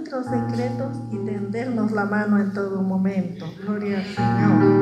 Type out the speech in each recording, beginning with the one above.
nuestros secretos y tendernos la mano en todo momento. Gloria al Señor.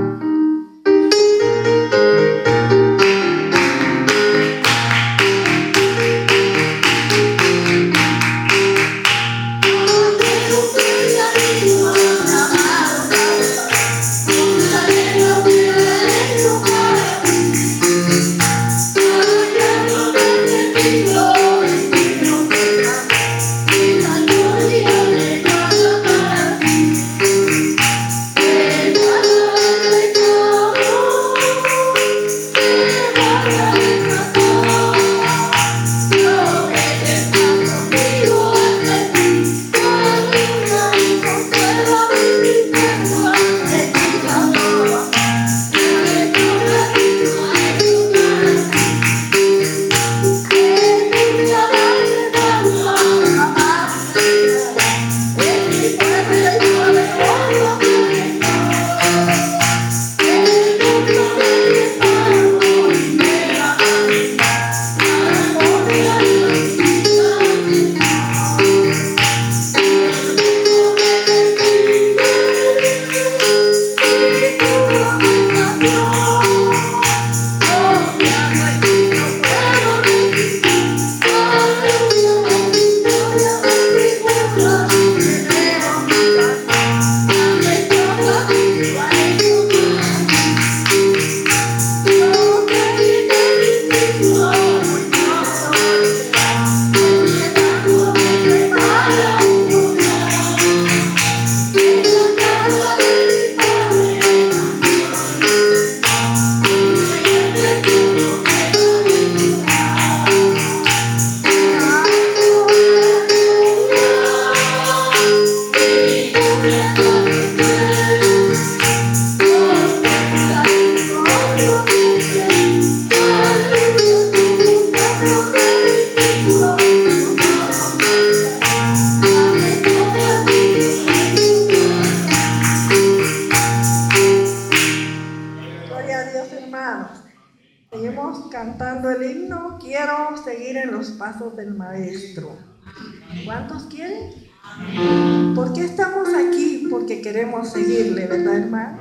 ¿Por qué estamos aquí? Porque queremos seguirle, ¿verdad, hermano?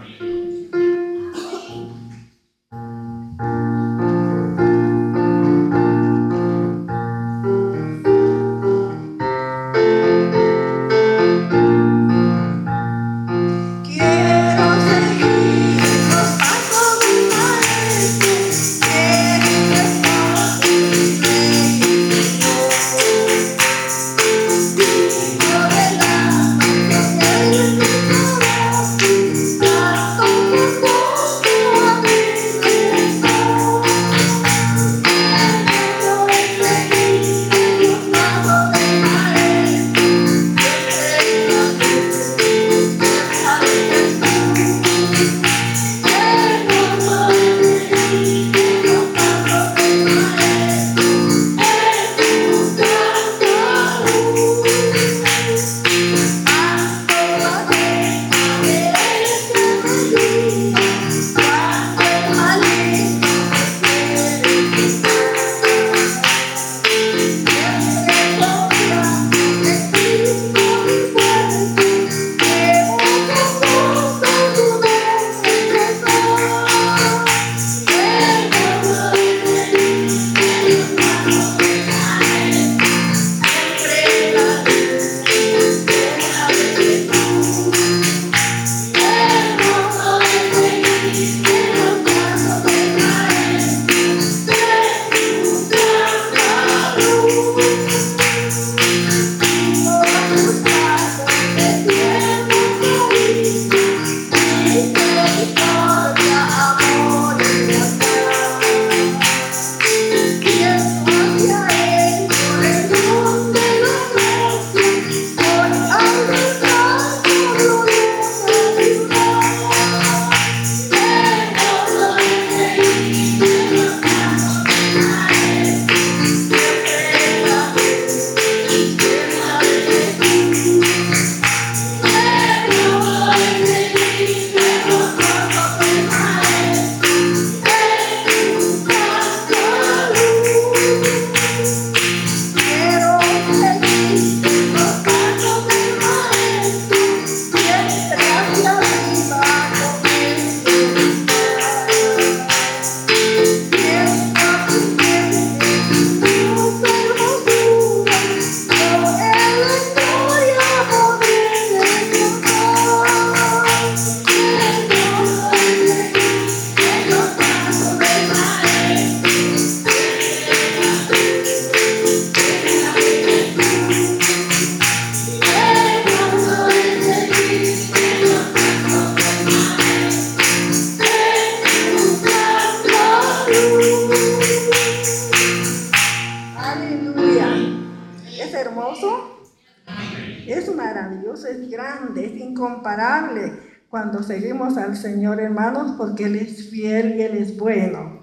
Cuando seguimos al Señor, hermanos, porque Él es fiel y Él es bueno.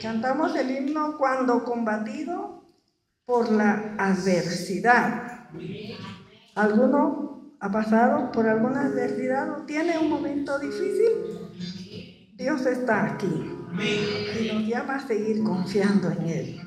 Cantamos el himno cuando combatido por la adversidad. ¿Alguno ha pasado por alguna adversidad o tiene un momento difícil? Dios está aquí y nos llama a seguir confiando en Él.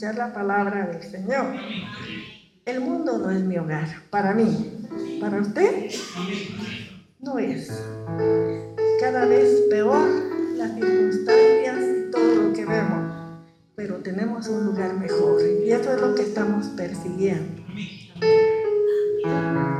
escuchar la palabra del Señor. El mundo no es mi hogar, para mí. ¿Para usted? No es. Cada vez peor las circunstancias y todo lo que vemos, pero tenemos un lugar mejor y eso es lo que estamos persiguiendo. Amén.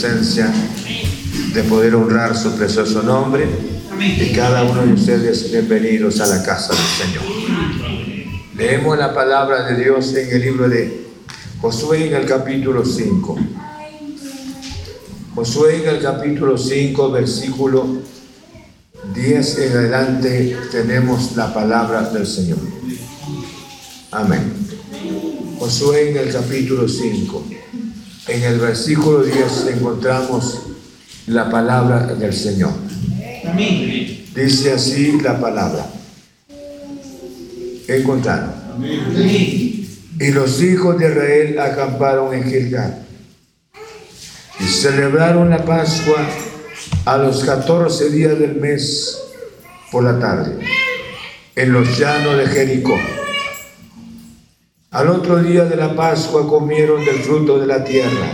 De poder honrar su precioso nombre. Y cada uno de ustedes bienvenidos a la casa del Señor. Leemos la palabra de Dios en el libro de Josué en el capítulo 5. Josué en el capítulo 5, versículo 10 en adelante tenemos la palabra del Señor. Amén. Josué en el capítulo 5. En el versículo 10 encontramos la palabra del Señor. Dice así la palabra. Encontraron. Y los hijos de Israel acamparon en Gilgal y celebraron la Pascua a los 14 días del mes por la tarde en los llanos de Jericó. Al otro día de la Pascua comieron del fruto de la tierra,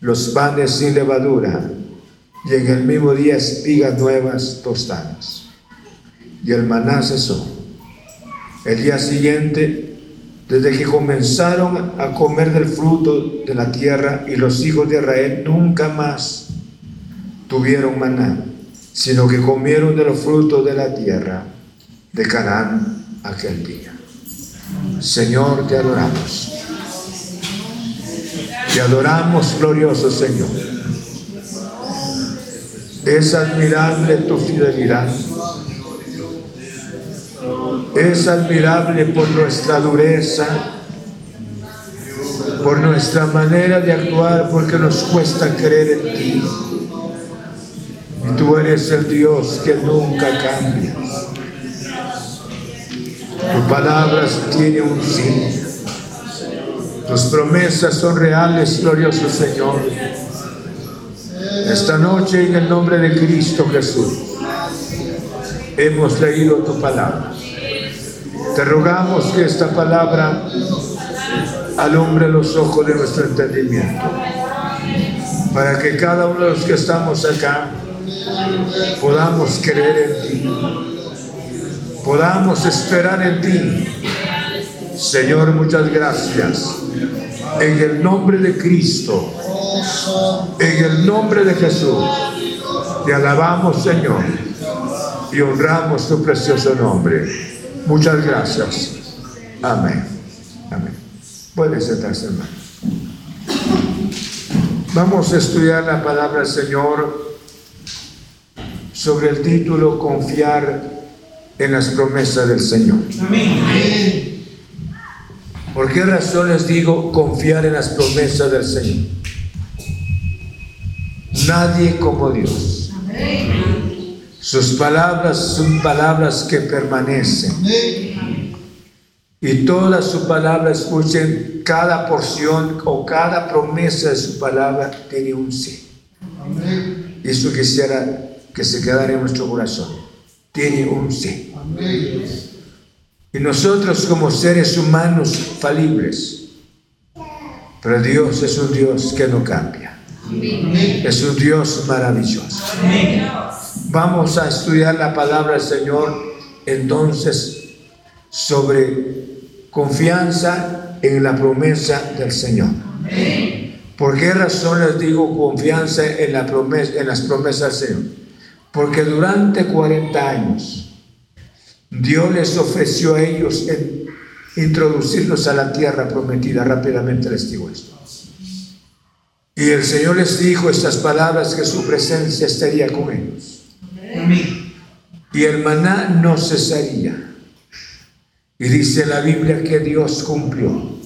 los panes sin levadura, y en el mismo día espigas nuevas tostadas. Y el maná cesó. El día siguiente desde que comenzaron a comer del fruto de la tierra y los hijos de Israel nunca más tuvieron maná, sino que comieron de los frutos de la tierra de Canaán aquel día. Señor, te adoramos. Te adoramos, glorioso Señor. Es admirable tu fidelidad es admirable por nuestra dureza, por nuestra manera de actuar, porque nos cuesta creer en ti. Y tú eres el Dios que nunca cambia. Palabras tienen un fin. Tus promesas son reales, glorioso Señor. Esta noche, en el nombre de Cristo Jesús, hemos leído tu palabra. Te rogamos que esta palabra alumbre los ojos de nuestro entendimiento, para que cada uno de los que estamos acá podamos creer en ti, podamos esperar en ti. Señor, muchas gracias. En el nombre de Cristo, en el nombre de Jesús, te alabamos, Señor, y honramos tu precioso nombre. Muchas gracias. Amén. Amén. Puede sentarse, hermano. Vamos a estudiar la palabra del Señor sobre el título Confiar en las promesas del Señor. Amén. ¿Por qué razón les digo confiar en las promesas del Señor? Nadie como Dios. Amén. Sus palabras son palabras que permanecen. Y toda su palabra, escuchen, cada porción o cada promesa de su palabra tiene un sí. Y eso quisiera que se quedara en nuestro corazón. Tiene un sí. Y nosotros como seres humanos falibles, pero Dios es un Dios que no cambia. Es un Dios maravilloso. Vamos a estudiar la palabra del Señor entonces sobre confianza en la promesa del Señor. ¿Por qué razón les digo confianza en, la promesa, en las promesas del Señor? Porque durante 40 años Dios les ofreció a ellos introducirlos a la tierra prometida. Rápidamente les digo esto. Y el Señor les dijo estas palabras que su presencia estaría con ellos y el maná no cesaría. Y dice la Biblia que Dios cumplió,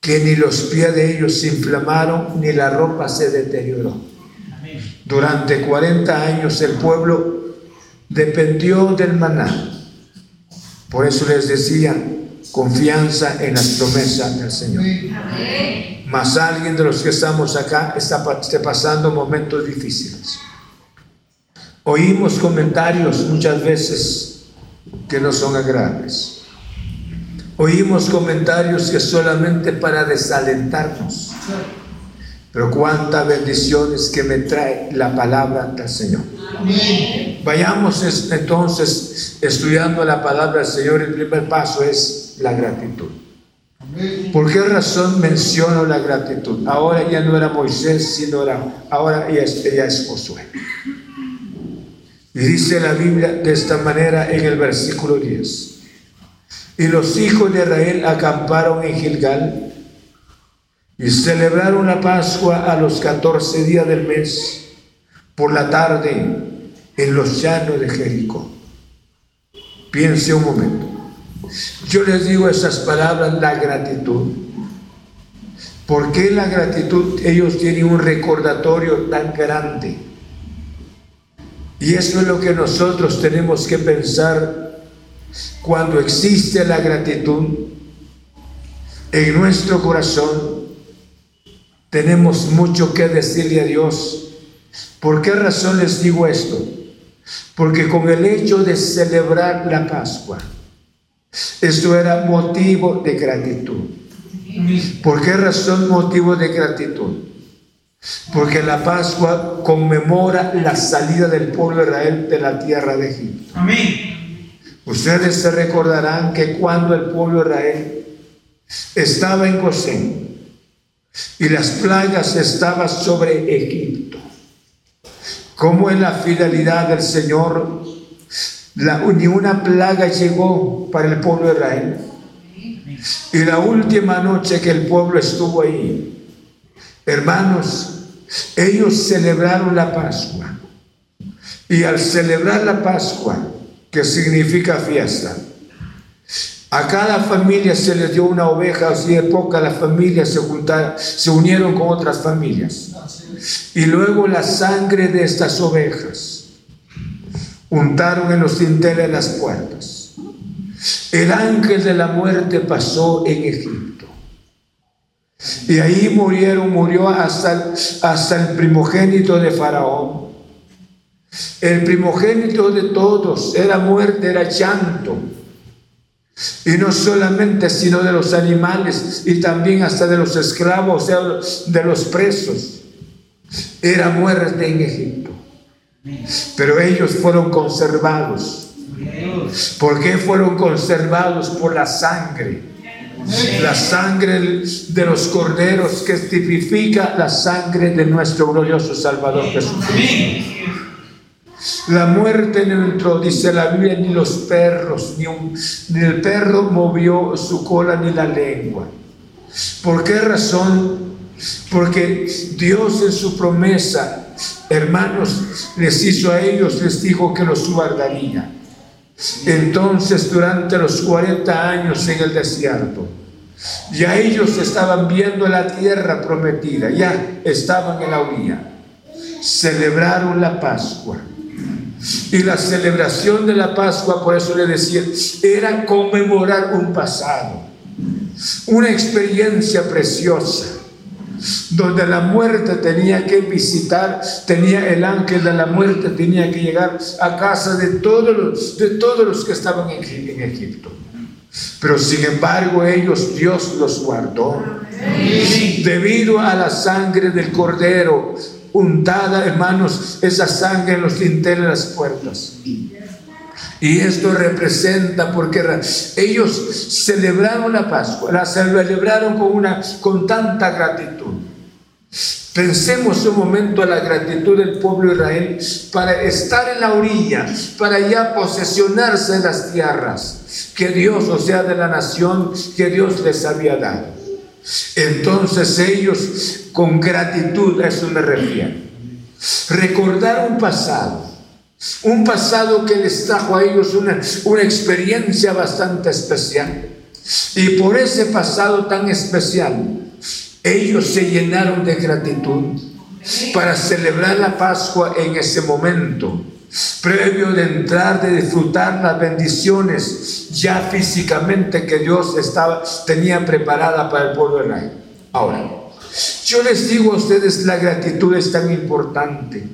que ni los pies de ellos se inflamaron, ni la ropa se deterioró. Durante 40 años el pueblo dependió del maná. Por eso les decía, confianza en las promesas del Señor. Mas alguien de los que estamos acá está, está pasando momentos difíciles. Oímos comentarios muchas veces que no son agradables. Oímos comentarios que solamente para desalentarnos. Pero cuántas bendiciones que me trae la palabra del Señor. Vayamos entonces estudiando la palabra del Señor. El primer paso es la gratitud. ¿Por qué razón menciono la gratitud? Ahora ya no era Moisés, sino era, ahora ya es, es Josué. Y dice la Biblia de esta manera en el versículo 10. Y los hijos de Israel acamparon en Gilgal y celebraron la Pascua a los 14 días del mes por la tarde en los llanos de Jericó. Piense un momento. Yo les digo esas palabras, la gratitud. ¿Por qué la gratitud? Ellos tienen un recordatorio tan grande. Y eso es lo que nosotros tenemos que pensar cuando existe la gratitud en nuestro corazón. Tenemos mucho que decirle a Dios. ¿Por qué razón les digo esto? Porque con el hecho de celebrar la Pascua, esto era motivo de gratitud. ¿Por qué razón motivo de gratitud? Porque la Pascua conmemora la salida del pueblo de Israel de la tierra de Egipto. Amén. Ustedes se recordarán que cuando el pueblo de Israel estaba en Gosén y las plagas estaban sobre Egipto, como en la fidelidad del Señor ni una plaga llegó para el pueblo de Israel. Y la última noche que el pueblo estuvo ahí, hermanos, ellos celebraron la Pascua. Y al celebrar la Pascua, que significa fiesta, a cada familia se les dio una oveja, así de poca las familias se se unieron con otras familias. Y luego la sangre de estas ovejas untaron en los dinteles las puertas. El ángel de la muerte pasó en Egipto. Y ahí murieron, murió hasta, hasta el primogénito de Faraón. El primogénito de todos era muerte, era llanto. Y no solamente, sino de los animales y también hasta de los esclavos, o sea, de los presos. Era muerte en Egipto. Pero ellos fueron conservados. ¿Por qué fueron conservados? Por la sangre. La sangre de los corderos que tipifica la sangre de nuestro glorioso Salvador Jesús. La muerte no entró, dice la Biblia, ni los perros, ni, ni el perro movió su cola ni la lengua. ¿Por qué razón? Porque Dios en su promesa hermanos, les hizo a ellos, les dijo que los guardaría. Entonces, durante los 40 años en el desierto, ya ellos estaban viendo la tierra prometida, ya estaban en la orilla. Celebraron la Pascua. Y la celebración de la Pascua, por eso le decía, era conmemorar un pasado, una experiencia preciosa donde la muerte tenía que visitar, tenía el ángel de la muerte, tenía que llegar a casa de todos los, de todos los que estaban en, en Egipto. Pero sin embargo ellos, Dios los guardó. Debido a la sangre del cordero, untada, hermanos, esa sangre en los dinteles de las puertas. Y esto representa porque ellos celebraron la Pascua, la celebraron con, una, con tanta gratitud. Pensemos un momento a la gratitud del pueblo de Israel para estar en la orilla, para ya posesionarse de las tierras que Dios, o sea, de la nación que Dios les había dado. Entonces ellos con gratitud, a eso me refiero, recordar un pasado. Un pasado que les trajo a ellos una, una experiencia bastante especial. Y por ese pasado tan especial, ellos se llenaron de gratitud para celebrar la Pascua en ese momento, previo de entrar, de disfrutar las bendiciones ya físicamente que Dios estaba, tenía preparada para el pueblo de Israel. Ahora, yo les digo a ustedes, la gratitud es tan importante.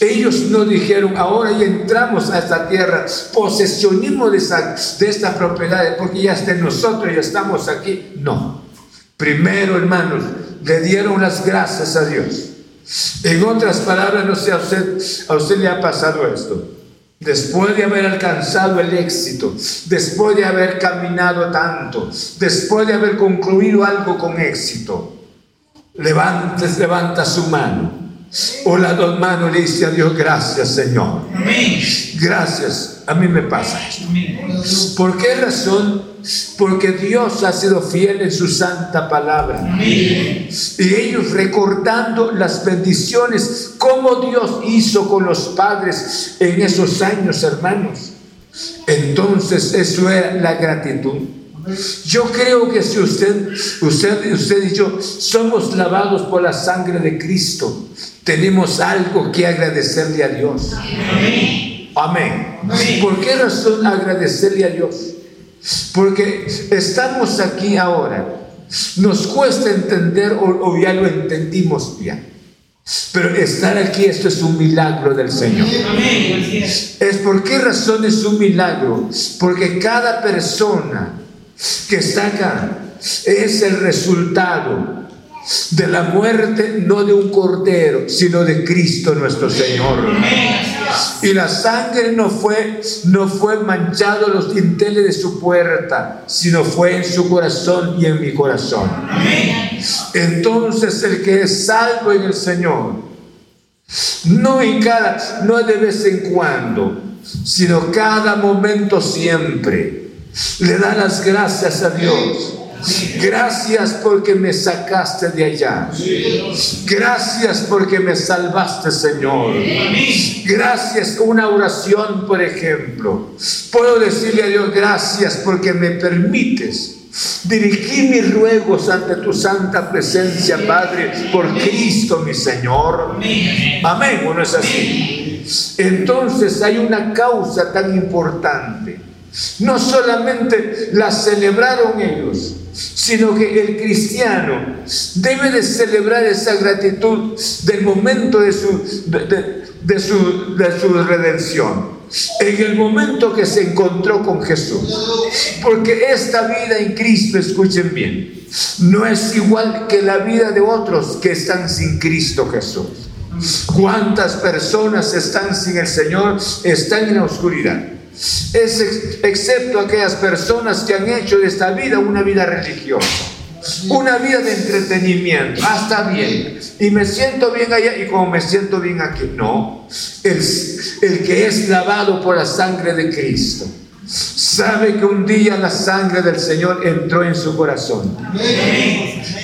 Ellos no dijeron, ahora ya entramos a esta tierra, posesionismo de, de esta propiedad, porque ya está en nosotros, ya estamos aquí. No. Primero, hermanos, le dieron las gracias a Dios. En otras palabras, no sé, a usted, a usted le ha pasado esto. Después de haber alcanzado el éxito, después de haber caminado tanto, después de haber concluido algo con éxito, levanta, levanta su mano o las dos le dice a Dios, gracias Señor. Gracias. A mí me pasa esto. ¿Por qué razón? Porque Dios ha sido fiel en su santa palabra. Y ellos recordando las bendiciones, como Dios hizo con los padres en esos años, hermanos. Entonces eso era la gratitud. Yo creo que si usted, usted, usted y yo somos lavados por la sangre de Cristo, tenemos algo que agradecerle a Dios. Amén. ¿Por qué razón agradecerle a Dios? Porque estamos aquí ahora. Nos cuesta entender o, ya lo entendimos bien. Pero estar aquí, esto es un milagro del Señor. Es por qué razón es un milagro. Porque cada persona que está acá es el resultado de la muerte, no de un cordero, sino de Cristo nuestro Señor. Y la sangre no fue, no fue manchado los dinteles de su puerta, sino fue en su corazón y en mi corazón. Entonces el que es salvo en el Señor, no en cada, no de vez en cuando, sino cada momento siempre le da las gracias a Dios. Gracias porque me sacaste de allá. Gracias porque me salvaste, Señor. Gracias. Una oración, por ejemplo. Puedo decirle a Dios gracias porque me permites dirigir mis ruegos ante tu santa presencia, Padre, por Cristo mi Señor. Amén. Bueno, es así. Entonces hay una causa tan importante no solamente la celebraron ellos, sino que el cristiano debe de celebrar esa gratitud del momento de su, de, su, de su redención. En el momento que se encontró con Jesús. Porque esta vida en Cristo, escuchen bien, no es igual que la vida de otros que están sin Cristo Jesús. ¿Cuántas personas están sin el Señor? Están en la oscuridad es excepto aquellas personas que han hecho de esta vida una vida religiosa, una vida de entretenimiento. hasta ah, bien. Y me siento bien allá y como me siento bien aquí. No, el, el que es lavado por la sangre de Cristo sabe que un día la sangre del Señor entró en su corazón.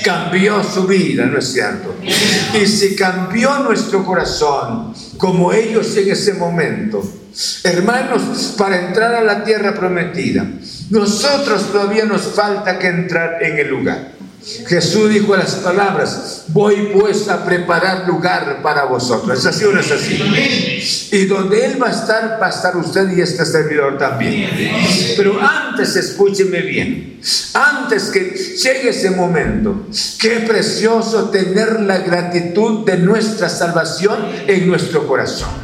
Cambió su vida, ¿no es cierto? Y si cambió nuestro corazón, como ellos en ese momento, Hermanos, para entrar a la tierra prometida, nosotros todavía nos falta que entrar en el lugar. Jesús dijo las palabras, voy pues a preparar lugar para vosotros. ¿Es así o no es así? Y donde Él va a estar, va a estar usted y este servidor también. Pero antes, escúcheme bien, antes que llegue ese momento, qué precioso tener la gratitud de nuestra salvación en nuestro corazón.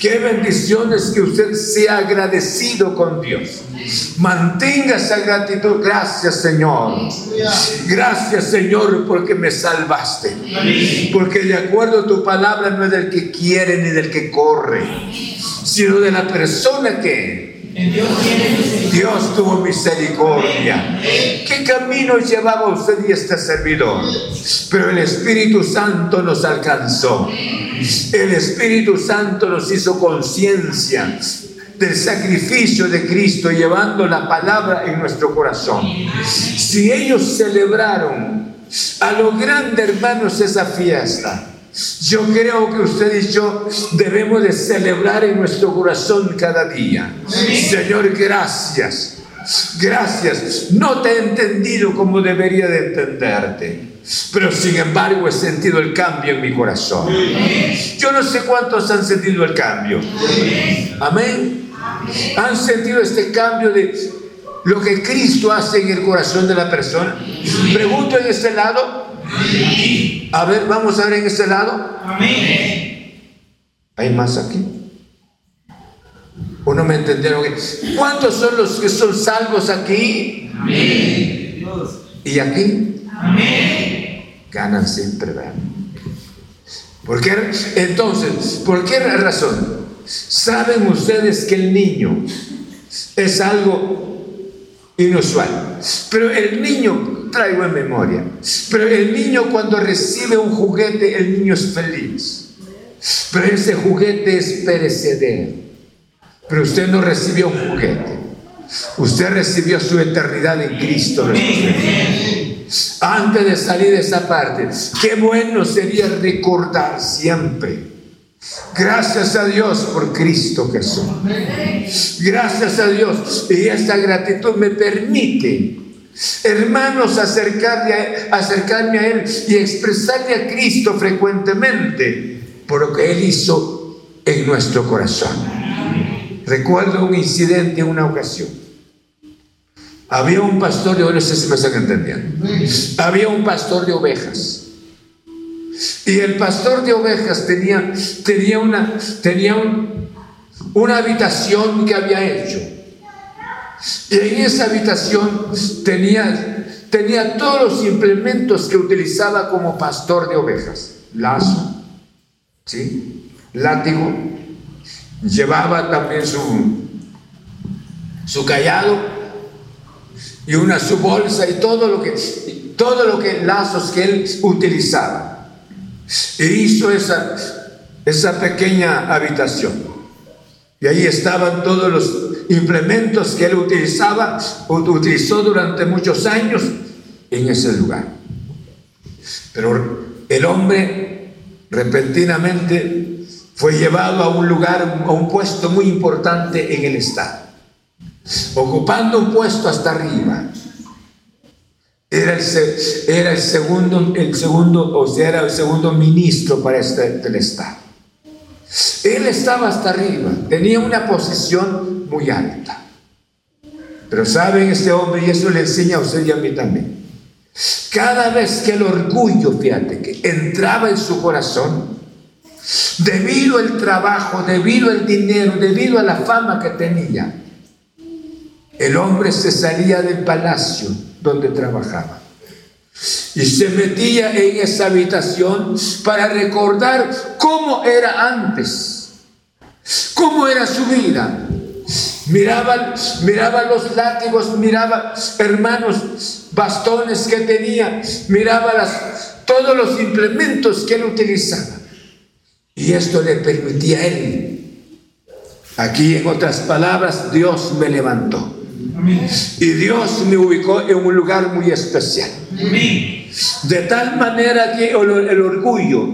Qué bendiciones que usted sea agradecido con Dios. Mantenga esa gratitud. Gracias Señor. Gracias Señor porque me salvaste. Porque de acuerdo a tu palabra no es del que quiere ni del que corre, sino de la persona que Dios tuvo misericordia. ¿Qué camino llevaba usted y este servidor? Pero el Espíritu Santo nos alcanzó. El Espíritu Santo nos hizo conciencia del sacrificio de Cristo llevando la palabra en nuestro corazón. Si ellos celebraron a lo grande, hermanos, esa fiesta, yo creo que usted y yo debemos de celebrar en nuestro corazón cada día. Señor, gracias. Gracias. No te he entendido como debería de entenderte. Pero sin embargo he sentido el cambio en mi corazón. Yo no sé cuántos han sentido el cambio. Amén. ¿Han sentido este cambio de lo que Cristo hace en el corazón de la persona? Pregunto en este lado. A ver, vamos a ver en este lado. ¿Hay más aquí? ¿O no me entendieron? ¿Cuántos son los que son salvos aquí? ¿Y aquí? ganan siempre, ¿verdad? ¿Por qué? Entonces, ¿por qué razón? ¿Saben ustedes que el niño es algo inusual? Pero el niño, traigo en memoria, pero el niño cuando recibe un juguete, el niño es feliz. Pero ese juguete es perecedero. Pero usted no recibió un juguete. Usted recibió su eternidad en Cristo. Antes de salir de esa parte, qué bueno sería recordar siempre. Gracias a Dios por Cristo Jesús. Gracias a Dios. Y esta gratitud me permite, hermanos, acercarme a, acercarme a Él y expresarle a Cristo frecuentemente por lo que Él hizo en nuestro corazón. Recuerdo un incidente en una ocasión. Había un pastor de, no sé si me están entendiendo. Había un pastor de ovejas. Y el pastor de ovejas tenía, tenía, una, tenía una habitación que había hecho. Y en esa habitación tenía, tenía todos los implementos que utilizaba como pastor de ovejas. Lazo, ¿sí? látigo, llevaba también su, su callado y una su bolsa y todo lo que todo lo que lazos que él utilizaba. E hizo esa, esa pequeña habitación. Y ahí estaban todos los implementos que él utilizaba, utilizó durante muchos años en ese lugar. Pero el hombre repentinamente fue llevado a un lugar, a un puesto muy importante en el Estado, ocupando un puesto hasta arriba. Era el, era el segundo, el segundo, o sea, era el segundo ministro para este, del Estado. Él estaba hasta arriba, tenía una posición muy alta. Pero saben este hombre, y eso le enseña a usted y a mí también. Cada vez que el orgullo, fíjate, que entraba en su corazón, debido al trabajo, debido al dinero, debido a la fama que tenía, el hombre se salía del palacio donde trabajaba y se metía en esa habitación para recordar cómo era antes, cómo era su vida. Miraba, los látigos, miraba hermanos bastones que tenía, miraba todos los implementos que él utilizaba. Y esto le permitía a él. Aquí, en otras palabras, Dios me levantó. Y Dios me ubicó en un lugar muy especial. De tal manera que el, orgullo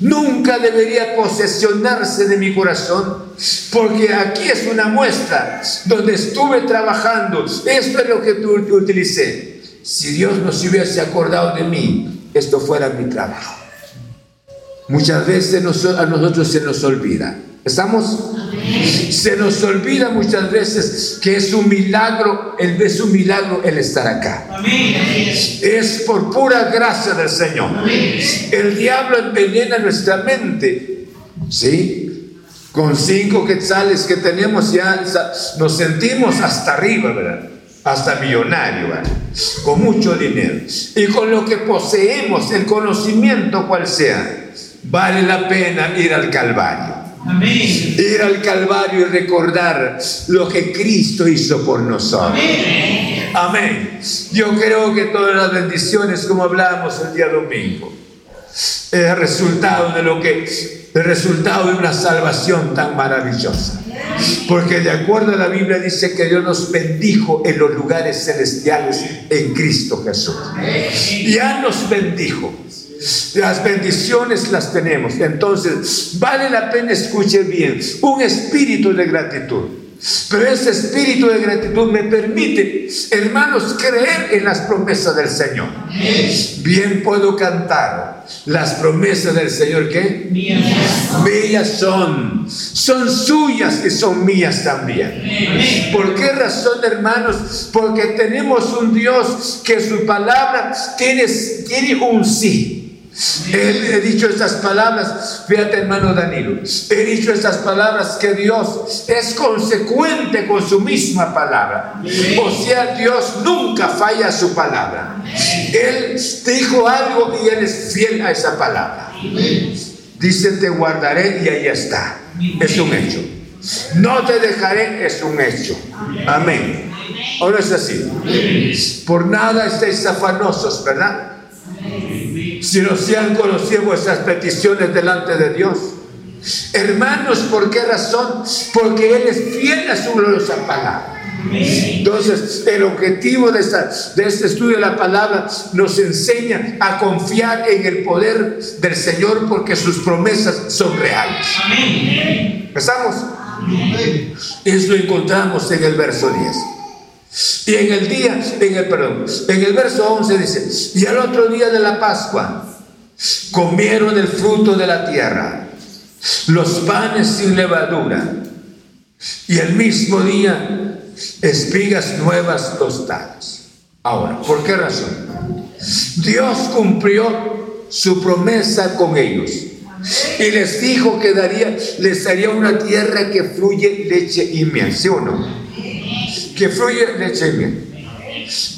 nunca debería posesionarse de mi corazón, porque aquí es una muestra donde estuve trabajando. Esto es lo que tú utilicé si Dios no se hubiese acordado de mí, esto fuera mi trabajo. Muchas veces a nosotros se nos olvida. ¿Estamos? Se nos olvida muchas veces que es un milagro, el, es un milagro el estar acá. Es por pura gracia del Señor. El diablo envenena nuestra mente. ¿Sí? Con cinco quetzales que tenemos ya nos sentimos hasta arriba, ¿verdad? hasta millonario, con mucho dinero. Y con lo que poseemos, el conocimiento cual sea, vale la pena ir al Calvario. Ir al Calvario y recordar lo que Cristo hizo por nosotros. Amén. Yo creo que todas las bendiciones, como hablábamos el día domingo, es el resultado de lo que, el resultado de una salvación tan maravillosa. Porque de acuerdo a la Biblia dice que Dios nos bendijo en los lugares celestiales en Cristo Jesús. Ya nos bendijo. Las bendiciones las tenemos. Entonces, vale la pena escuchar bien. Un espíritu de gratitud. Pero ese espíritu de gratitud me permite, hermanos, creer en las promesas del Señor. Bien puedo cantar las promesas del Señor que mías son, son suyas y son mías también. ¿Por qué razón, hermanos? Porque tenemos un Dios que su palabra tiene, tiene un sí. Él, he dicho estas palabras, fíjate hermano Danilo, he dicho estas palabras que Dios es consecuente con su misma palabra. O sea, Dios nunca falla su palabra. Él dijo algo y Él es fiel a esa palabra. Dice, te guardaré y ahí está. Es un hecho. No te dejaré, es un hecho. Amén. Ahora es así. Por nada estéis afanosos, ¿verdad? Si no se han conocido vuestras peticiones delante de Dios. Hermanos, ¿por qué razón? Porque Él es fiel a su gloriosa palabra. Entonces, el objetivo de, esta, de este estudio de la palabra nos enseña a confiar en el poder del Señor porque sus promesas son reales. ¿Empezamos? Eso lo encontramos en el verso 10. Y en el día, en el, perdón, en el verso 11 dice, y al otro día de la Pascua comieron el fruto de la tierra, los panes sin levadura, y el mismo día espigas nuevas tostadas. Ahora, ¿por qué razón? Dios cumplió su promesa con ellos y les dijo que daría, les daría una tierra que fluye leche y miel, ¿sí o no? Que fluye leche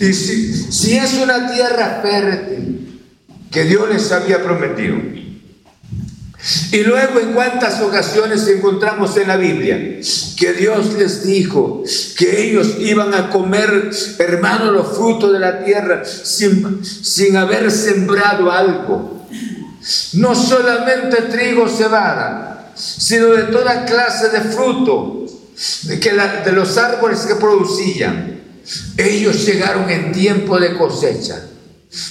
y si es una tierra fértil que Dios les había prometido, y luego en cuántas ocasiones encontramos en la Biblia que Dios les dijo que ellos iban a comer, hermano, los frutos de la tierra sin, sin haber sembrado algo. No solamente trigo, cebada, sino de toda clase de fruto de, que de los árboles que producían, ellos llegaron en tiempo de cosecha.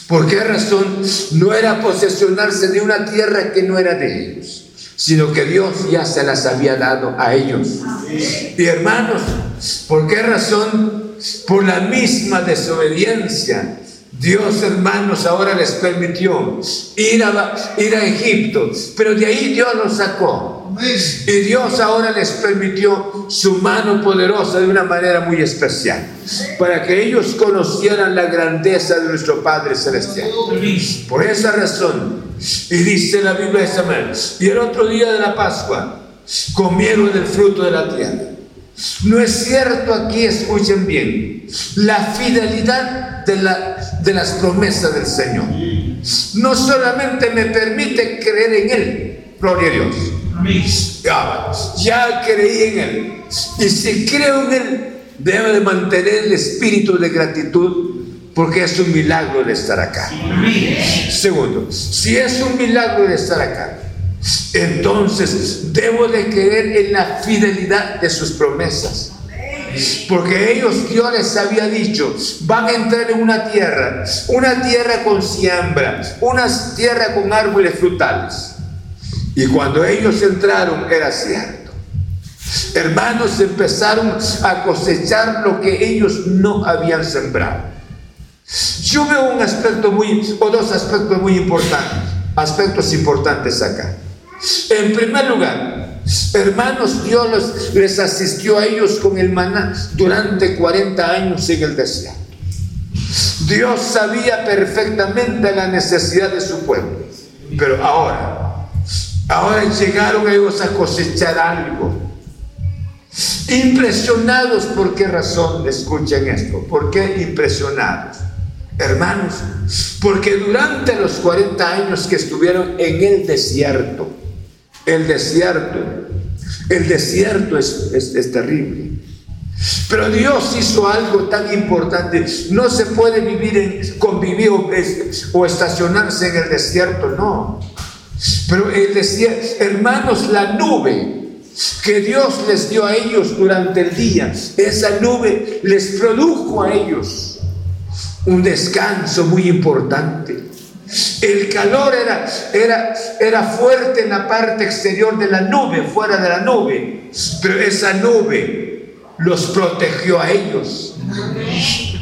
¿Por qué razón? No era posesionarse de una tierra que no era de ellos, sino que Dios ya se las había dado a ellos. Y hermanos, ¿por qué razón? Por la misma desobediencia. Dios, hermanos, ahora les permitió ir a, ir a Egipto, pero de ahí Dios los sacó. Y Dios ahora les permitió su mano poderosa de una manera muy especial, para que ellos conocieran la grandeza de nuestro Padre Celestial. Por esa razón, y dice la Biblia de Samuel, y el otro día de la Pascua, comieron el fruto de la tierra. No es cierto aquí, escuchen bien, la fidelidad de, la, de las promesas del Señor. No solamente me permite creer en Él, gloria a Dios, ya, creí en Él. Y si creo en Él, debe de mantener el espíritu de gratitud porque es un milagro de estar acá. Segundo, si es un milagro de estar acá, entonces debo de creer en la fidelidad de sus promesas. Porque ellos, Dios les había dicho, van a entrar en una tierra, una tierra con siembra, una tierra con árboles frutales. Y cuando ellos entraron era cierto. Hermanos empezaron a cosechar lo que ellos no habían sembrado. Yo veo un aspecto muy, o dos aspectos muy importantes, aspectos importantes acá. En primer lugar, hermanos, Dios les asistió a ellos con el maná durante 40 años en el desierto. Dios sabía perfectamente la necesidad de su pueblo, pero ahora Ahora llegaron ellos a cosechar algo. Impresionados, ¿por qué razón? Escuchen esto. ¿Por qué impresionados? Hermanos, porque durante los 40 años que estuvieron en el desierto, el desierto, el desierto es, terrible. Pero Dios hizo algo tan importante. No se puede vivir en, convivir o estacionarse en el desierto, no. Pero él decía, hermanos, la nube que Dios les dio a ellos durante el día, esa nube les produjo a ellos un descanso muy importante. El calor era, era, era fuerte en la parte exterior de la nube, fuera de la nube, pero esa nube los protegió a ellos.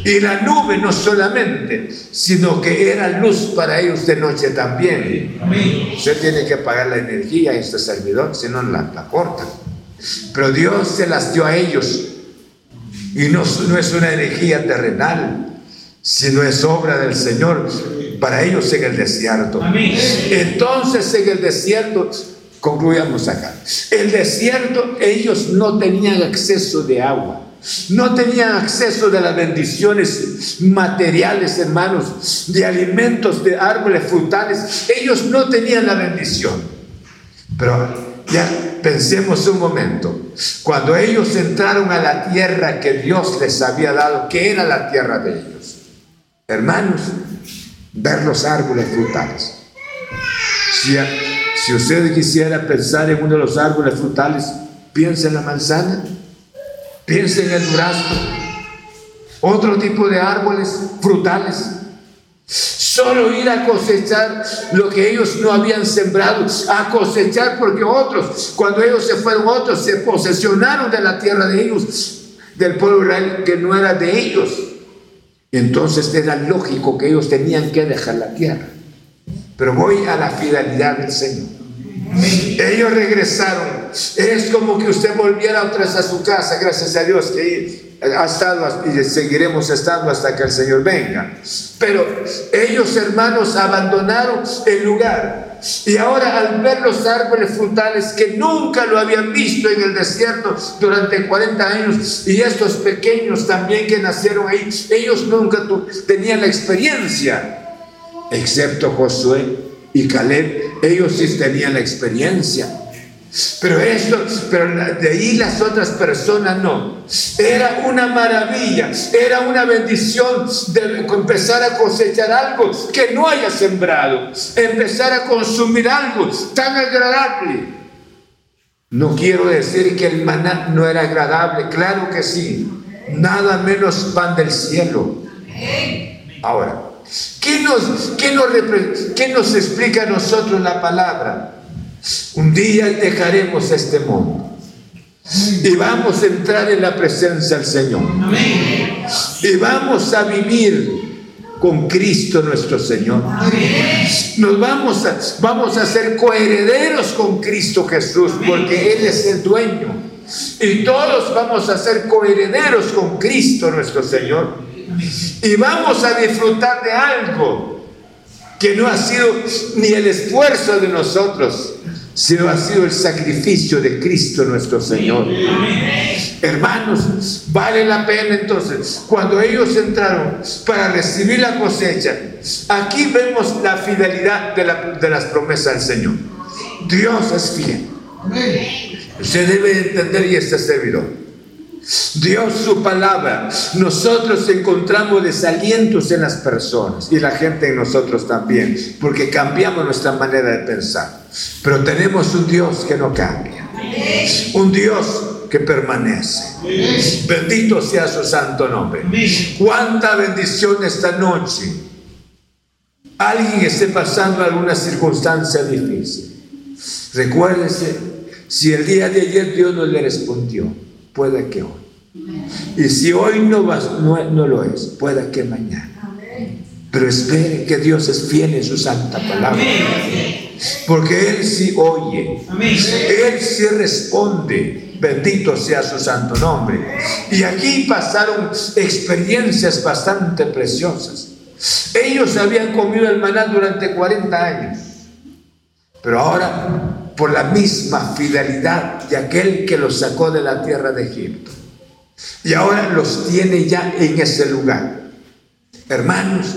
Y la nube no solamente, sino que era luz para ellos de noche también. Usted tiene que pagar la energía en este servidor, si no la, la cortan. Pero Dios se las dio a ellos. Y no, no es una energía terrenal, sino es obra del Señor. Para ellos en el desierto. Entonces en el desierto, concluyamos acá, el desierto ellos no tenían acceso de agua. No tenían acceso de las bendiciones materiales, hermanos, de alimentos, de árboles frutales. Ellos no tenían la bendición. Pero ya pensemos un momento. Cuando ellos entraron a la tierra que Dios les había dado, que era la tierra de ellos. Hermanos, ver los árboles frutales. Si, si usted quisiera pensar en uno de los árboles frutales, piensa en la manzana Piensa en el durazno, otro tipo de árboles frutales. Solo ir a cosechar lo que ellos no habían sembrado, a cosechar porque otros, cuando ellos se fueron, otros se posesionaron de la tierra de ellos, del pueblo que no era de ellos. Entonces era lógico que ellos tenían que dejar la tierra. Pero voy a la fidelidad del Señor. Ellos regresaron. Es como que usted volviera otra vez a su casa, gracias a Dios que ha estado y seguiremos estando hasta que el Señor venga. Pero ellos, hermanos, abandonaron el lugar. Y ahora al ver los árboles frutales que nunca lo habían visto en el desierto durante 40 años, y estos pequeños también que nacieron ahí, ellos nunca tenían la experiencia, excepto Josué y Caleb, ellos sí tenían la experiencia. Pero esto, pero de ahí las otras personas no. Era una maravilla, era una bendición de empezar a cosechar algo que no haya sembrado, empezar a consumir algo tan agradable. No quiero decir que el maná no era agradable, claro que sí, nada menos pan del cielo. Ahora, ¿Qué nos, qué nos, qué nos explica a nosotros la palabra? Un día dejaremos este mundo y vamos a entrar en la presencia del Señor. Y vamos a vivir con Cristo nuestro Señor. Nos vamos a, vamos a ser coherederos con Cristo Jesús porque Él es el dueño. Y todos vamos a ser coherederos con Cristo nuestro Señor. Y vamos a disfrutar de algo que no ha sido ni el esfuerzo de nosotros, sino ha sido el sacrificio de Cristo nuestro Señor. Hermanos, vale la pena entonces, cuando ellos entraron para recibir la cosecha, aquí vemos la fidelidad de, las promesas del Señor. Dios es fiel. Usted debe entender y este servidor. Dios su palabra. Nosotros encontramos desalientos en las personas y la gente en nosotros también, porque cambiamos nuestra manera de pensar. Pero tenemos un Dios que no cambia. Un Dios que permanece. Bendito sea su santo nombre. Cuánta bendición esta noche. Alguien esté pasando alguna circunstancia difícil. Recuérdese, si el día de ayer Dios no le respondió, puede que hoy. Y si hoy no, no, lo es, puede que mañana. Pero espere que Dios es fiel en su santa palabra. Porque Él sí oye. Él sí responde. Bendito sea su santo nombre. Y aquí pasaron experiencias bastante preciosas. Ellos habían comido el maná durante 40 años. Pero ahora por la misma fidelidad de aquel que los sacó de la tierra de Egipto. Y ahora los tiene ya en ese lugar. Hermanos,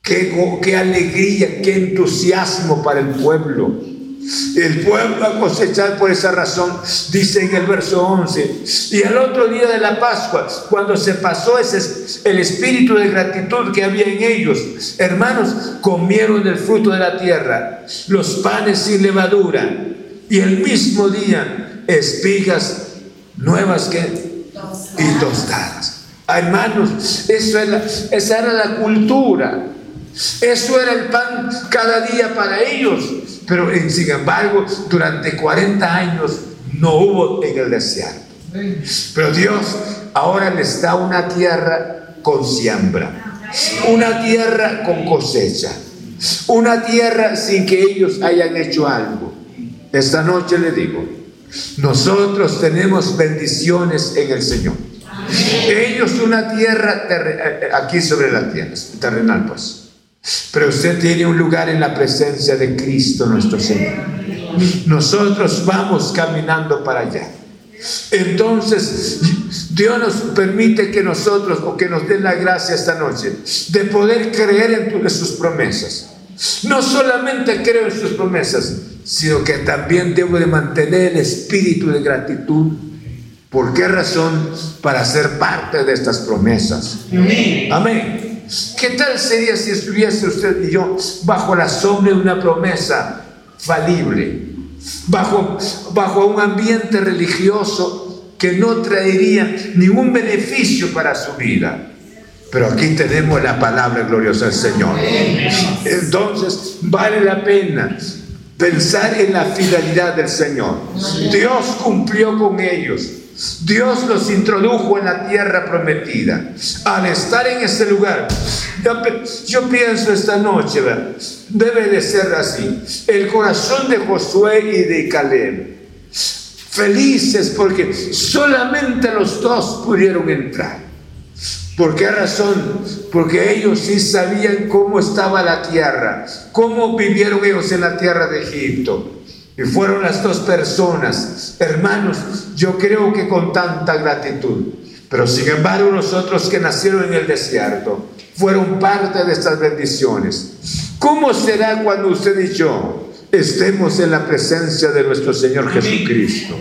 qué, qué alegría, qué entusiasmo para el pueblo el pueblo a cosechar por esa razón, dice en el verso 11. Y al otro día de la Pascua, cuando se pasó ese, el espíritu de gratitud que había en ellos, hermanos, comieron del fruto de la tierra, los panes sin levadura, y el mismo día espigas nuevas que y tostadas. Hermanos, eso era, esa era la cultura. Eso era el pan cada día para ellos. Pero sin embargo, durante 40 años no hubo en el desierto. Pero Dios ahora les da una tierra con siembra, una tierra con cosecha, una tierra sin que ellos hayan hecho algo. Esta noche le digo, nosotros tenemos bendiciones en el Señor. Ellos una tierra eh, aquí sobre la tierra, terrenal pues. Pero usted tiene un lugar en la presencia de Cristo nuestro Señor. Nosotros vamos caminando para allá. Entonces, Dios nos permite que nosotros, o que nos dé la gracia esta noche, de poder creer en sus promesas. No solamente creo en sus promesas, sino que también debo de mantener el espíritu de gratitud. ¿Por qué razón? Para ser parte de estas promesas. Amén. ¿Qué tal sería si estuviese usted y yo bajo la sombra de una promesa falible? Bajo, bajo un ambiente religioso que no traería ningún beneficio para su vida. Pero aquí tenemos la palabra gloriosa del Señor. Entonces, vale la pena pensar en la fidelidad del Señor. Dios cumplió con ellos. Dios los introdujo en la tierra prometida. Al estar en ese lugar, yo, pienso esta noche, debe de ser así. El corazón de Josué y de Caleb, felices porque solamente los dos pudieron entrar. ¿Por qué razón? Porque ellos sí sabían cómo estaba la tierra, cómo vivieron ellos en la tierra de Egipto. Y fueron las dos personas, hermanos, yo creo que con tanta gratitud. Pero sin embargo nosotros que nacieron en el desierto, fueron parte de estas bendiciones. ¿Cómo será cuando usted y yo estemos en la presencia de nuestro Señor Jesucristo?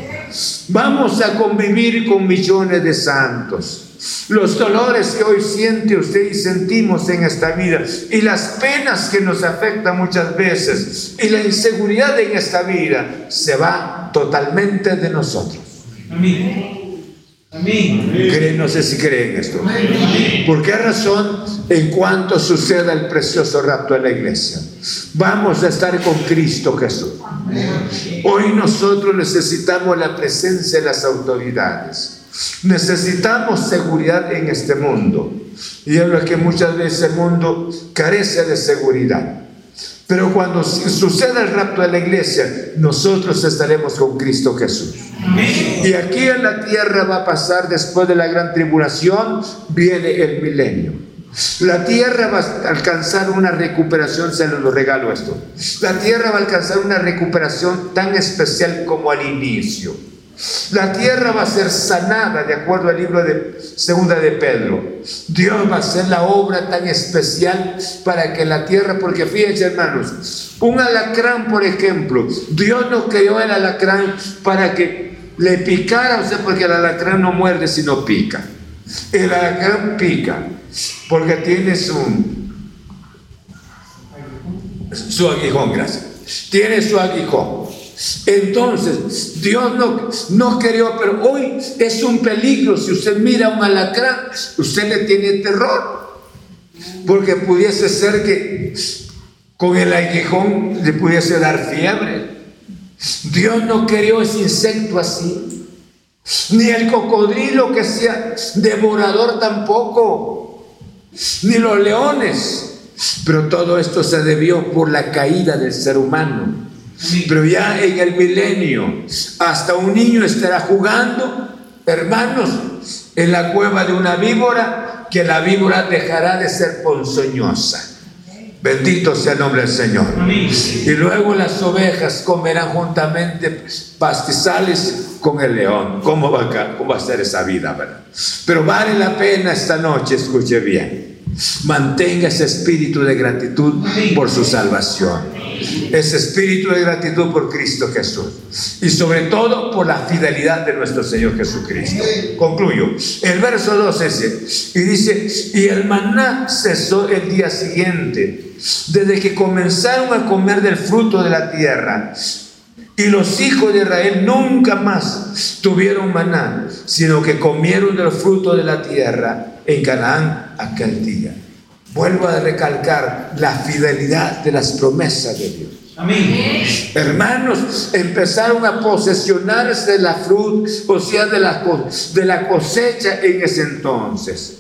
Vamos a convivir con millones de santos los dolores que hoy siente usted y sentimos en esta vida y las penas que nos afectan muchas veces y la inseguridad en esta vida se va totalmente de nosotros. Amén. No sé si creen esto. ¿Por qué razón? En cuanto suceda el precioso rapto de la iglesia, vamos a estar con Cristo Jesús. Hoy nosotros necesitamos la presencia de las autoridades. Necesitamos seguridad en este mundo. Y es lo que muchas veces el mundo carece de seguridad. Pero cuando suceda el rapto de la iglesia, nosotros estaremos con Cristo Jesús. Y aquí en la tierra va a pasar, después de la gran tribulación, viene el milenio. La tierra va a alcanzar una recuperación, se lo regalo esto. La tierra va a alcanzar una recuperación tan especial como al inicio. La tierra va a ser sanada, de acuerdo al libro de Segunda de Pedro. Dios va a hacer la obra tan especial para que la tierra, porque fíjense hermanos, un alacrán, por ejemplo, Dios no creó el alacrán para que le picara, o sea, porque el alacrán no muerde, sino pica. El alacrán pica, porque tiene su, su aguijón, gracias. Tiene su aguijón. Entonces, Dios no, no quería, pero hoy es un peligro. Si usted mira un alacrán, usted le tiene terror. Porque pudiese ser que con el aguijón le pudiese dar fiebre. Dios no quería ese insecto así. Ni el cocodrilo que sea devorador tampoco. Ni los leones. Pero todo esto se debió por la caída del ser humano. Pero ya en el milenio, hasta un niño estará jugando, hermanos, en la cueva de una víbora, que la víbora dejará de ser ponzoñosa. Bendito sea el nombre del Señor. Y luego las ovejas comerán juntamente pastizales con el león. ¿Cómo va, a, cómo va a ser esa vida, verdad? Pero vale la pena esta noche, escuche bien. Mantenga ese espíritu de gratitud por su salvación ese espíritu de gratitud por Cristo Jesús y sobre todo por la fidelidad de nuestro Señor Jesucristo. Concluyo. El verso 2 es y dice, y el maná cesó el día siguiente, desde que comenzaron a comer del fruto de la tierra. Y los hijos de Israel nunca más tuvieron maná, sino que comieron del fruto de la tierra en Canaán aquel día. Vuelvo a recalcar la fidelidad de las promesas de Dios. Amén. Hermanos, empezaron a posesionarse de la fruta, o sea, de la, de la cosecha en ese entonces.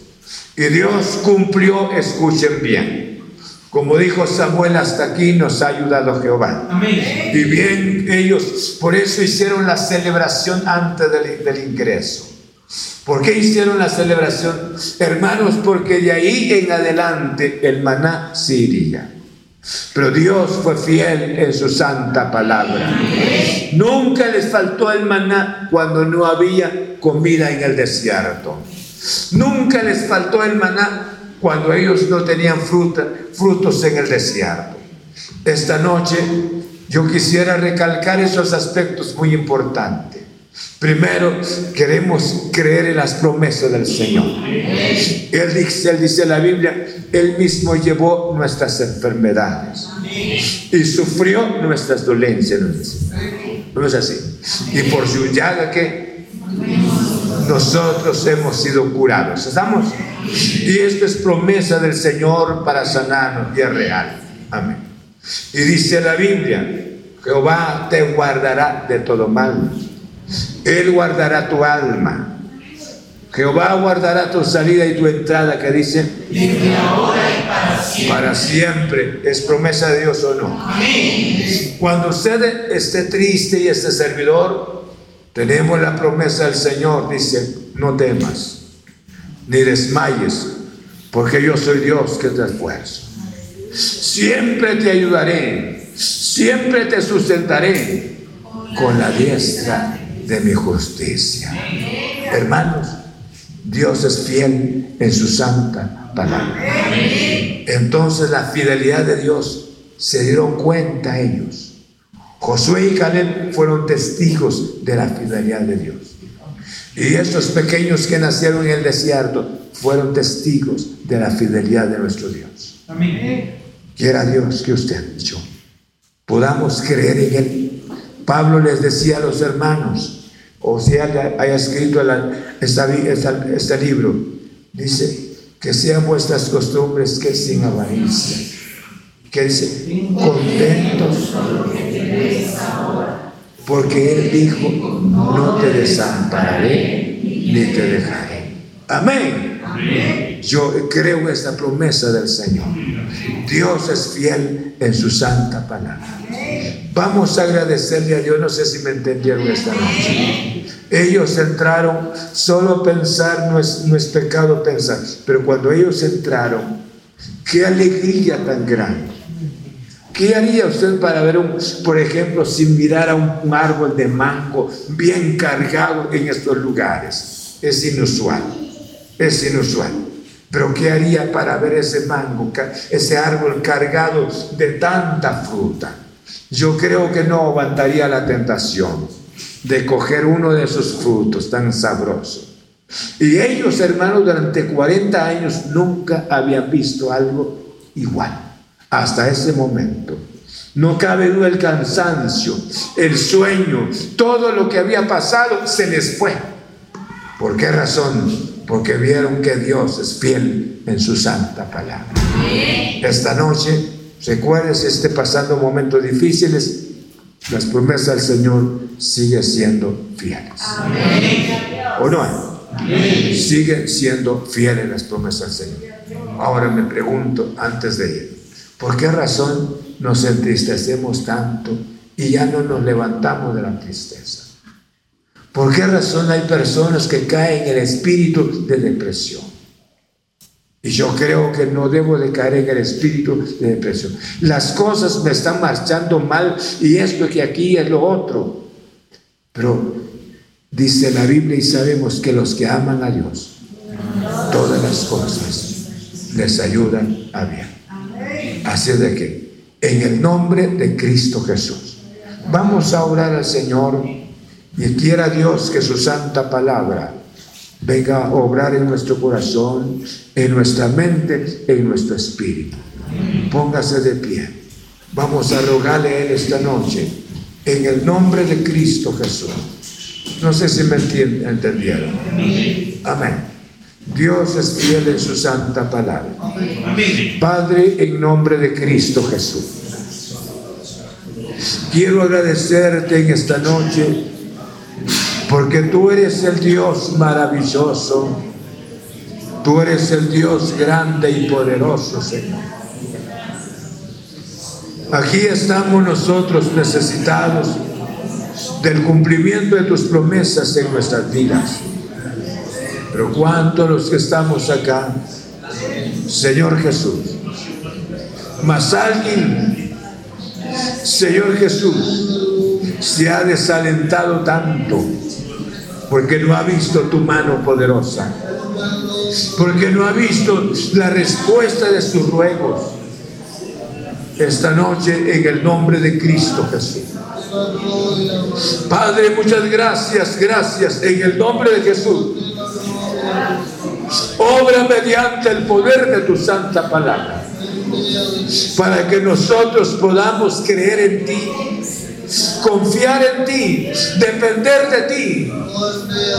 Y Dios cumplió, escuchen bien. Como dijo Samuel, hasta aquí nos ha ayudado Jehová. Amén. Y bien, ellos por eso hicieron la celebración antes del, del ingreso. ¿Por qué hicieron la celebración? Hermanos, porque de ahí en adelante el maná se iría. Pero Dios fue fiel en su santa palabra. Nunca les faltó el maná cuando no había comida en el desierto. Nunca les faltó el maná cuando ellos no tenían fruta, frutos en el desierto. Esta noche yo quisiera recalcar esos aspectos muy importantes. Primero, queremos creer en las promesas del Señor. Él dice, él dice la Biblia, Él mismo llevó nuestras enfermedades y sufrió nuestras dolencias. No es así. Y por su llaga que nosotros hemos sido curados. ¿Estamos? Y esto es promesa del Señor para sanarnos y es real. Amén. Y dice la Biblia, Jehová te guardará de todo mal. Él guardará tu alma. Jehová guardará tu salida y tu entrada, que dice, ahora y para siempre. Para siempre. ¿Es promesa de Dios o no? Cuando usted esté triste y esté servidor, tenemos la promesa del Señor, dice, no temas, ni desmayes, porque yo soy Dios que te esfuerzo. Siempre te ayudaré, siempre te sustentaré con la diestra de mi justicia. Hermanos, Dios es fiel en su santa palabra. Entonces la fidelidad de Dios se dieron cuenta ellos. Josué y Caleb fueron testigos de la fidelidad de Dios. Y estos pequeños que nacieron en el desierto fueron testigos de la fidelidad de nuestro Dios. Amén. Quiera Dios que usted yo podamos creer en Él. Pablo les decía a los hermanos, o sea, haya escrito este libro, dice, que sean vuestras costumbres que sin avaricia, que dice, contentos, porque Él dijo, no te desampararé ni te dejaré. Amén. Yo creo en esta promesa del Señor. Dios es fiel en su santa palabra. Vamos a agradecerle a Dios, no sé si me entendieron esta noche. Ellos entraron, solo pensar no es, no es pecado pensar, pero cuando ellos entraron, qué alegría tan grande. ¿Qué haría usted para ver, un, por ejemplo, sin mirar a un árbol de mango bien cargado en estos lugares? Es inusual, es inusual. Pero ¿qué haría para ver ese mango, ese árbol cargado de tanta fruta? yo creo que no aguantaría la tentación de coger uno de esos frutos tan sabrosos. Y ellos, hermanos, durante 40 años nunca habían visto algo igual, hasta ese momento. No cabe duda el cansancio, el sueño, todo lo que había pasado se les fue. ¿Por qué razón? Porque vieron que Dios es fiel en su santa palabra. Esta noche Recuerde si esté pasando momentos difíciles, las promesas del Señor siguen siendo fieles. ¿O no? Siguen siendo fieles las promesas del Señor. Ahora me pregunto, antes de ir, ¿por qué razón nos entristecemos tanto y ya no nos levantamos de la tristeza? ¿Por qué razón hay personas que caen en el espíritu de depresión? Y yo creo que no debo de caer en el espíritu de depresión. Las cosas me están marchando mal y esto que aquí es lo otro. Pero dice la Biblia y sabemos que los que aman a Dios, todas las cosas les ayudan a bien. Así de que, en el nombre de Cristo Jesús, vamos a orar al Señor y quiera Dios que su santa palabra venga a obrar en nuestro corazón, en nuestra mente, en nuestro espíritu. Póngase de pie. Vamos a rogarle a Él esta noche, en el nombre de Cristo Jesús. No sé si me entendieron. Amén. Dios es fiel en su santa palabra. Padre, en nombre de Cristo Jesús. Quiero agradecerte en esta noche porque tú eres el Dios maravilloso. Tú eres el Dios grande y poderoso, Señor. Aquí estamos nosotros necesitados del cumplimiento de tus promesas en nuestras vidas. Pero cuántos los que estamos acá, Señor Jesús, más alguien, Señor Jesús, se ha desalentado tanto porque no ha visto tu mano poderosa, porque no ha visto la respuesta de sus ruegos. Esta noche en el nombre de Cristo Jesús. Padre, muchas gracias, gracias en el nombre de Jesús. Obra mediante el poder de tu santa palabra para que nosotros podamos creer en ti, confiar en ti, depender de ti.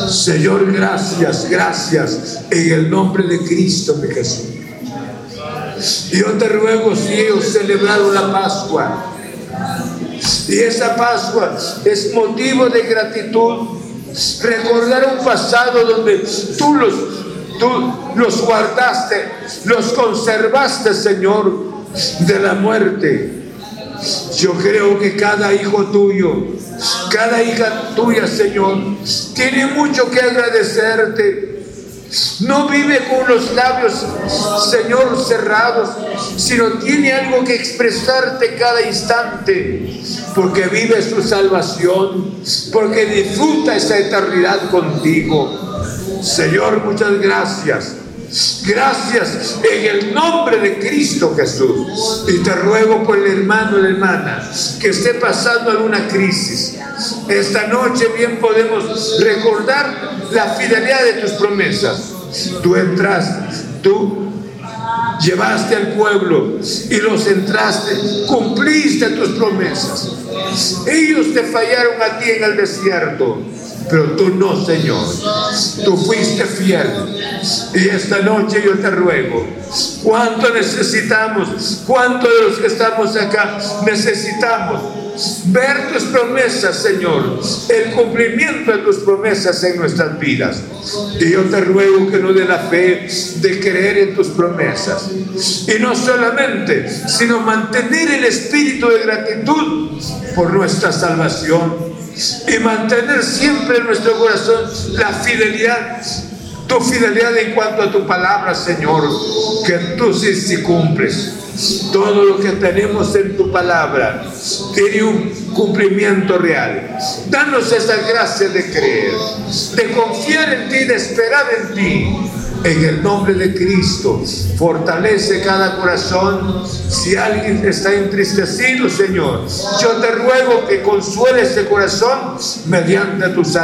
Señor, gracias, gracias en el nombre de Cristo de Jesús. Yo te ruego si ellos celebraron la Pascua y esa Pascua es motivo de gratitud, recordar un pasado donde tú los tú los guardaste, los conservaste, Señor, de la muerte. Yo creo que cada hijo tuyo, cada hija tuya, Señor, tiene mucho que agradecerte. No vive con los labios, Señor, cerrados, sino tiene algo que expresarte cada instante, porque vive su salvación, porque disfruta esa eternidad contigo. Señor, muchas gracias. Gracias en el nombre de Cristo Jesús. Y te ruego por el hermano la hermana que esté pasando alguna crisis. Esta noche bien podemos recordar la fidelidad de tus promesas. Tú entraste, tú llevaste al pueblo y los entraste, cumpliste tus promesas. Ellos te fallaron a ti en el desierto pero tú no, Señor. Tú fuiste fiel. Y esta noche yo te ruego, ¿cuánto necesitamos? ¿Cuánto de los que estamos acá necesitamos? ver tus promesas, Señor, el cumplimiento de tus promesas en nuestras vidas. Y yo te ruego que nos dé la fe de creer en tus promesas. Y no solamente, sino mantener el espíritu de gratitud por nuestra salvación y mantener siempre en nuestro corazón la fidelidad, tu fidelidad en cuanto a tu palabra, Señor, que tú sí, sí cumples. Todo lo que tenemos en tu palabra tiene un cumplimiento real. Danos esa gracia de creer, de confiar en ti, de esperar en ti en el nombre de Cristo. Fortalece cada corazón. Si alguien está entristecido, Señor, yo te ruego que consuele ese corazón mediante tu sangre.